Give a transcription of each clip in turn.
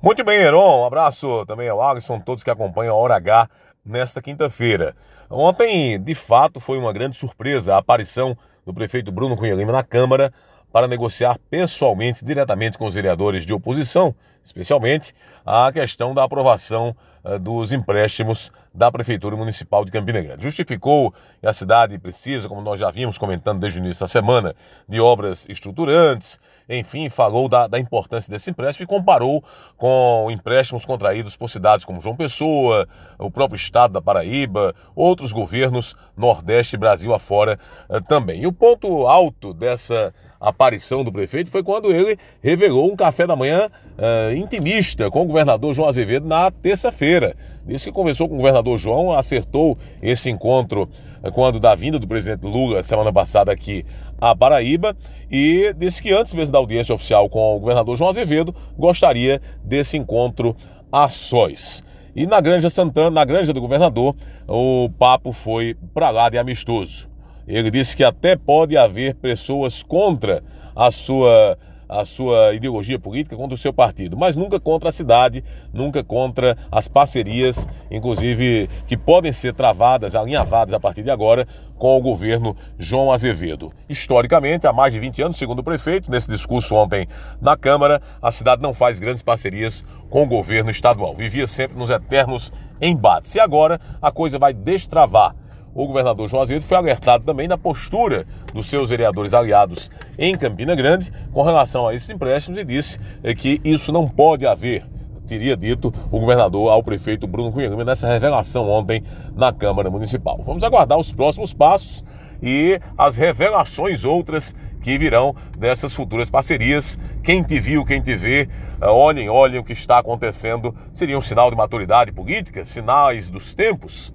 Muito bem, Heron. Um abraço também ao Alisson, todos que acompanham a Hora H nesta quinta-feira. Ontem, de fato, foi uma grande surpresa a aparição do prefeito Bruno Cunha Lima na Câmara para negociar pessoalmente, diretamente com os vereadores de oposição, especialmente a questão da aprovação uh, dos empréstimos da Prefeitura Municipal de Campina Grande. Justificou que a cidade precisa, como nós já vimos comentando desde o início da semana, de obras estruturantes, enfim, falou da, da importância desse empréstimo e comparou com empréstimos contraídos por cidades como João Pessoa, o próprio estado da Paraíba, outros governos Nordeste e Brasil afora uh, também. E o ponto alto dessa aparição do prefeito foi quando ele revelou um café da manhã uh, intimista com o governador João Azevedo na terça-feira. Disse que conversou com o governador João, acertou esse encontro uh, quando da vinda do presidente Lula semana passada aqui à Paraíba e disse que antes mesmo da audiência oficial com o governador João Azevedo gostaria desse encontro a sós. E na Granja Santana, na Granja do Governador, o papo foi para lá de amistoso. Ele disse que até pode haver pessoas contra a sua a sua ideologia política contra o seu partido, mas nunca contra a cidade, nunca contra as parcerias, inclusive que podem ser travadas, alinhavadas a partir de agora com o governo João Azevedo. Historicamente, há mais de 20 anos, segundo o prefeito, nesse discurso ontem na Câmara, a cidade não faz grandes parcerias com o governo estadual. Vivia sempre nos eternos embates. E agora a coisa vai destravar o governador João foi alertado também da postura dos seus vereadores aliados em Campina Grande com relação a esses empréstimos e disse eh, que isso não pode haver teria dito o governador ao prefeito Bruno Cunha Lima nessa revelação ontem na Câmara Municipal. Vamos aguardar os próximos passos e as revelações outras que virão dessas futuras parcerias. Quem te viu, quem te vê, eh, olhem, olhem o que está acontecendo. Seria um sinal de maturidade política, sinais dos tempos.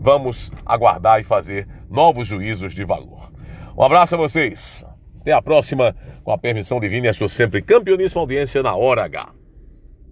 Vamos aguardar e fazer novos juízos de valor. Um abraço a vocês. Até a próxima, com a permissão divina e a sua sempre campeoníssima audiência na Hora H.